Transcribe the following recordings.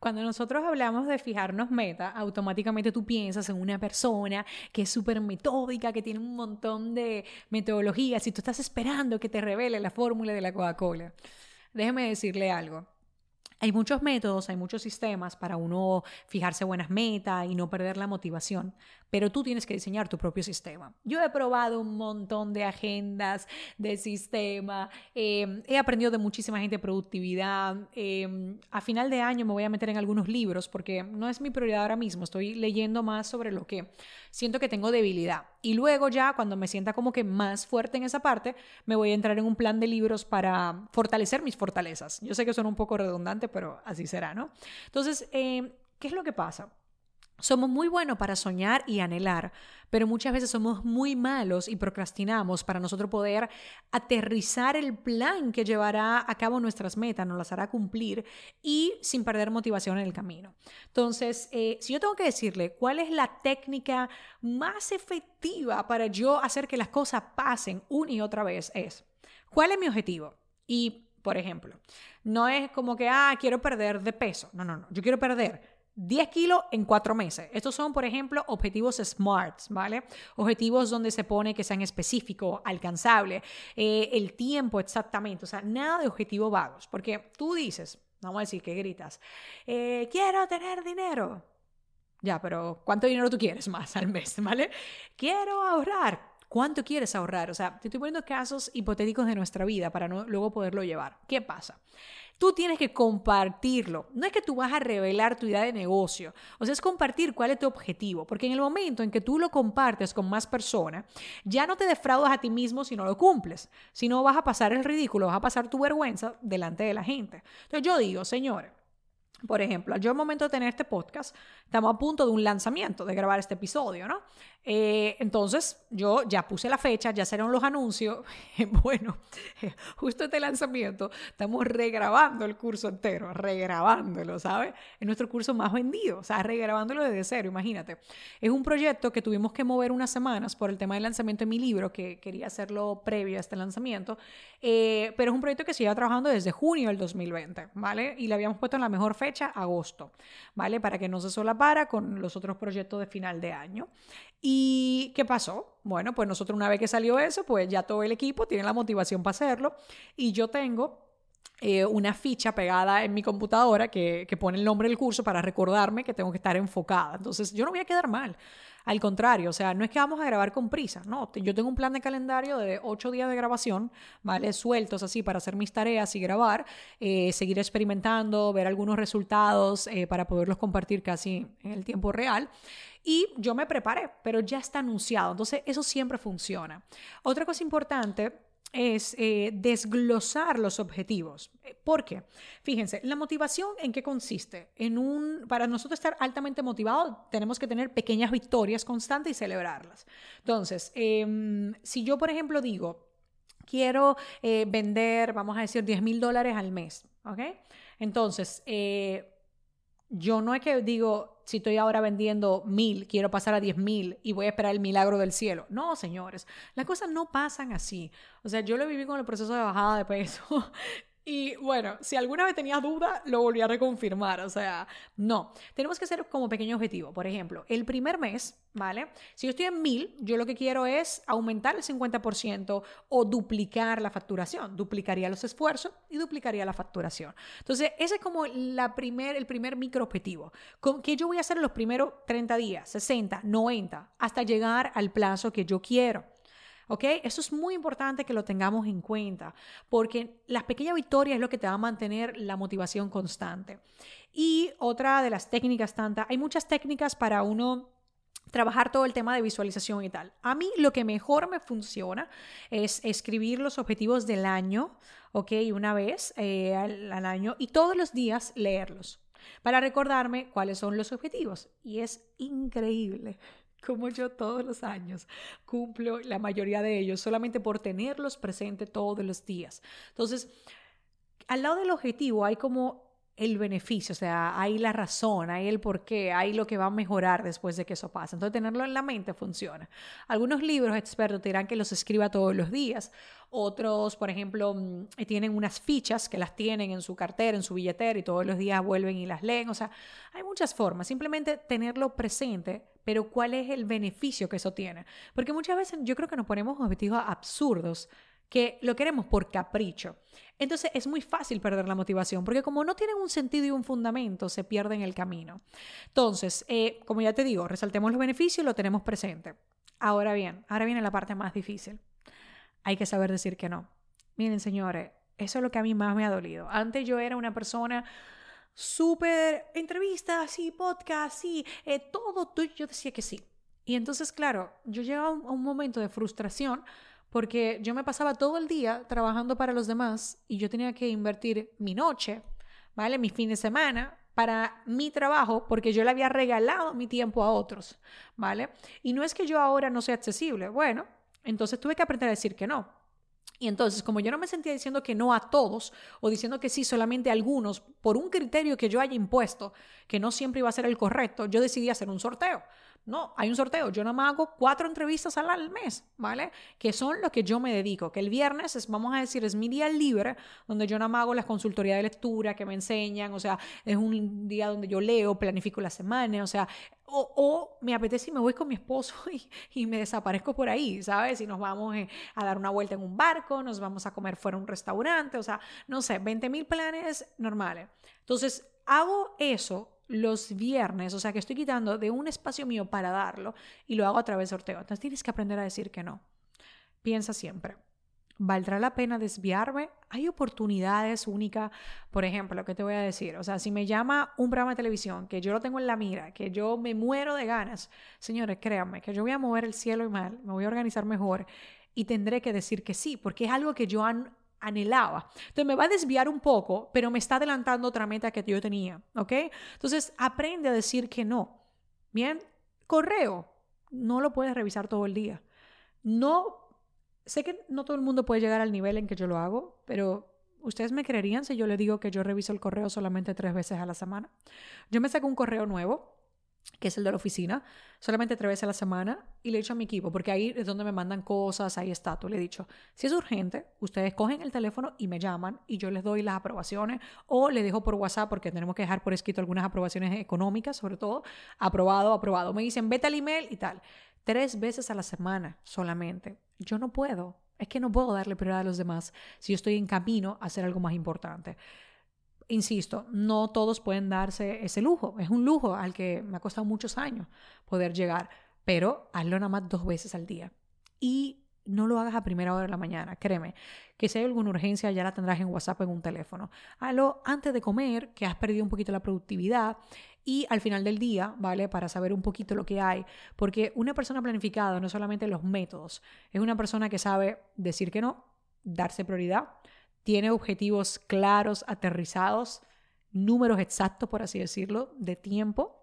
Cuando nosotros hablamos de fijarnos meta, automáticamente tú piensas en una persona que es súper metódica, que tiene un montón de metodologías y tú estás esperando que te revele la fórmula de la Coca-Cola. Déjeme decirle algo. Hay muchos métodos, hay muchos sistemas para uno fijarse buenas metas y no perder la motivación, pero tú tienes que diseñar tu propio sistema. Yo he probado un montón de agendas, de sistema, em, he aprendido de muchísima gente productividad. Em, a final de año me voy a meter en algunos libros porque no es mi prioridad ahora mismo, estoy leyendo más sobre lo que siento que tengo debilidad. Y luego ya, cuando me sienta como que más fuerte en esa parte, me voy a entrar en un plan de libros para fortalecer mis fortalezas. Yo sé que suena un poco redundante, pero así será, ¿no? Entonces, eh, ¿qué es lo que pasa? Somos muy buenos para soñar y anhelar, pero muchas veces somos muy malos y procrastinamos para nosotros poder aterrizar el plan que llevará a cabo nuestras metas, nos las hará cumplir y sin perder motivación en el camino. Entonces, eh, si yo tengo que decirle cuál es la técnica más efectiva para yo hacer que las cosas pasen una y otra vez, es, ¿cuál es mi objetivo? Y, por ejemplo, no es como que, ah, quiero perder de peso. No, no, no. Yo quiero perder 10 kilos en 4 meses. Estos son, por ejemplo, objetivos SMART, ¿vale? Objetivos donde se pone que sean específicos, alcanzables, eh, el tiempo exactamente, o sea, nada de objetivos vagos, porque tú dices, vamos a decir que gritas, eh, quiero tener dinero. Ya, pero ¿cuánto dinero tú quieres más al mes, ¿vale? Quiero ahorrar. ¿Cuánto quieres ahorrar? O sea, te estoy poniendo casos hipotéticos de nuestra vida para no, luego poderlo llevar. ¿Qué pasa? Tú tienes que compartirlo. No es que tú vas a revelar tu idea de negocio. O sea, es compartir cuál es tu objetivo. Porque en el momento en que tú lo compartes con más personas, ya no te defraudas a ti mismo si no lo cumples. Si no vas a pasar el ridículo, vas a pasar tu vergüenza delante de la gente. Entonces yo digo, señores, por ejemplo, yo al momento de tener este podcast, estamos a punto de un lanzamiento, de grabar este episodio, ¿no? Eh, entonces, yo ya puse la fecha, ya serán los anuncios. bueno, justo este lanzamiento, estamos regrabando el curso entero, regrabándolo, ¿sabes? Es nuestro curso más vendido, o sea, regrabándolo desde cero, imagínate. Es un proyecto que tuvimos que mover unas semanas por el tema del lanzamiento de mi libro, que quería hacerlo previo a este lanzamiento, eh, pero es un proyecto que se lleva trabajando desde junio del 2020, ¿vale? Y le habíamos puesto en la mejor fecha, agosto, ¿vale? Para que no se solapara con los otros proyectos de final de año. ¿Y qué pasó? Bueno, pues nosotros una vez que salió eso, pues ya todo el equipo tiene la motivación para hacerlo y yo tengo eh, una ficha pegada en mi computadora que, que, pone el nombre del curso para recordarme que tengo que estar enfocada. Entonces, yo no voy a quedar mal. Al contrario, o sea, no es que vamos a grabar con prisa, no. Yo tengo un plan de calendario de ocho días de grabación, ¿vale? Sueltos así para hacer mis tareas y grabar, eh, seguir experimentando, ver algunos resultados eh, para poderlos compartir casi en el tiempo real. Y yo me preparé, pero ya está anunciado. Entonces, eso siempre funciona. Otra cosa importante es eh, desglosar los objetivos. ¿Por qué? Fíjense, la motivación en qué consiste? En un, para nosotros estar altamente motivados tenemos que tener pequeñas victorias constantes y celebrarlas. Entonces, em, si yo, por ejemplo, digo, quiero eh, vender, vamos a decir, 10 mil dólares al mes, ¿ok? Entonces, eh, yo no es que digo, si estoy ahora vendiendo mil, quiero pasar a diez mil y voy a esperar el milagro del cielo. No, señores, las cosas no pasan así. O sea, yo lo viví con el proceso de bajada de peso Y bueno, si alguna vez tenías duda, lo volví a reconfirmar. O sea, no. Tenemos que hacer como pequeño objetivo. Por ejemplo, el primer mes, ¿vale? Si yo estoy en mil, yo lo que quiero es aumentar el 50% o duplicar la facturación. Duplicaría los esfuerzos y duplicaría la facturación. Entonces, ese es como la primer, el primer micro objetivo. ¿Qué yo voy a hacer en los primeros 30 días, 60, 90, hasta llegar al plazo que yo quiero? ¿Ok? Eso es muy importante que lo tengamos en cuenta, porque las pequeñas victorias es lo que te va a mantener la motivación constante. Y otra de las técnicas tantas, hay muchas técnicas para uno trabajar todo el tema de visualización y tal. A mí lo que mejor me funciona es escribir los objetivos del año, ¿ok? Una vez eh, al, al año y todos los días leerlos para recordarme cuáles son los objetivos. Y es increíble como yo todos los años cumplo la mayoría de ellos solamente por tenerlos presentes todos los días. Entonces, al lado del objetivo hay como el beneficio, o sea, hay la razón, hay el por qué, hay lo que va a mejorar después de que eso pase. Entonces, tenerlo en la mente funciona. Algunos libros expertos dirán que los escriba todos los días. Otros, por ejemplo, mm, tienen unas fichas que las tienen en su cartera, en su billetera y todos los días vuelven y las leen. O sea, hay muchas formas. Simplemente tenerlo presente, pero ¿cuál es el beneficio que eso tiene? Porque muchas veces yo creo que nos ponemos objetivos absurdos que lo queremos por capricho. Entonces es muy fácil perder la motivación, porque como no tienen un sentido y un fundamento, se pierde en el camino. Entonces, eh, como ya te digo, resaltemos los beneficios y lo tenemos presente. Ahora bien, ahora viene la parte más difícil. Hay que saber decir que no. Miren, señores, eso es lo que a mí más me ha dolido. Antes yo era una persona súper entrevistas, sí, podcast, sí, eh, todo, yo decía que sí. Y entonces, claro, yo llegaba a un momento de frustración porque yo me pasaba todo el día trabajando para los demás y yo tenía que invertir mi noche, ¿vale? Mi fin de semana para mi trabajo porque yo le había regalado mi tiempo a otros, ¿vale? Y no es que yo ahora no sea accesible, bueno, entonces tuve que aprender a decir que no. Y entonces, como yo no me sentía diciendo que no a todos o diciendo que sí solamente a algunos por un criterio que yo haya impuesto, que no siempre iba a ser el correcto, yo decidí hacer un sorteo. No, hay un sorteo. Yo nada más hago cuatro entrevistas al mes, ¿vale? Que son lo que yo me dedico. Que el viernes es, vamos a decir, es mi día libre, donde yo nada más hago las consultorías de lectura que me enseñan. O sea, es un día donde yo leo, planifico la semana. O sea, o, me apetece y me voy con mi esposo y, me desaparezco por ahí, ¿sabes? Y nos vamos eh, a dar una vuelta en un barco, nos vamos a comer fuera a un restaurante. O sea, no sé, 20 mil planes normales. Entonces, hago eso los viernes, o sea que estoy quitando de un espacio mío para darlo y lo hago a través de sorteo. Entonces tienes que aprender a decir que no. Piensa siempre. ¿Valdrá la pena desviarme? Hay oportunidades únicas, por ejemplo, lo que te voy a decir. O sea, si me llama un programa de televisión que yo lo tengo en la mira, que yo me muero de ganas, señores, créanme que yo voy a mover el cielo y mal, me voy a organizar mejor y tendré que decir que sí, porque es algo que yo han, anhelaba. Entonces me va a desviar un poco, pero me está adelantando otra meta que yo tenía, ¿ok? Entonces aprende a decir que no. Bien, correo, no lo puedes revisar todo el día. No, sé que no todo el mundo puede llegar al nivel en que yo lo hago, pero ¿ustedes me creerían si yo le digo que yo reviso el correo solamente tres veces a la semana? Yo me saco un correo nuevo que es el de la oficina, solamente tres veces a la semana y le he dicho a mi equipo, porque ahí es donde me mandan cosas, ahí está, tú le he dicho, si es urgente, ustedes cogen el teléfono y me llaman y yo les doy las aprobaciones o le dejo por WhatsApp, porque tenemos que dejar por escrito algunas aprobaciones económicas, sobre todo, aprobado, aprobado. Me dicen, vete al email y tal. Tres veces a la semana solamente. Yo no puedo, es que no puedo darle prioridad a los demás si yo estoy en camino a hacer algo más importante insisto, no todos pueden darse ese lujo. Es un lujo al que me ha costado muchos años poder llegar, pero hazlo nada más dos veces al día. Y no lo hagas a primera hora de la mañana, créeme, que si hay alguna urgencia ya la tendrás en WhatsApp en un teléfono. Hazlo antes de comer, que has perdido un poquito la productividad, y al final del día, ¿vale? Para saber un poquito lo que hay, porque una persona planificada no solamente los métodos, es una persona que sabe decir que no, darse prioridad, tiene objetivos claros, aterrizados, números exactos, por así decirlo, de tiempo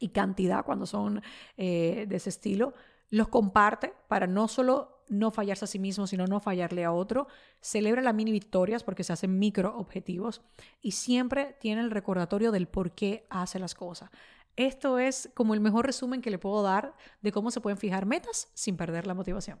y cantidad cuando son eh, de ese estilo. Los comparte para no solo no fallarse a sí mismo, sino no fallarle a otro. Celebra las mini victorias porque se hacen micro objetivos y siempre tiene el recordatorio del por qué hace las cosas. Esto es como el mejor resumen que le puedo dar de cómo se pueden fijar metas sin perder la motivación.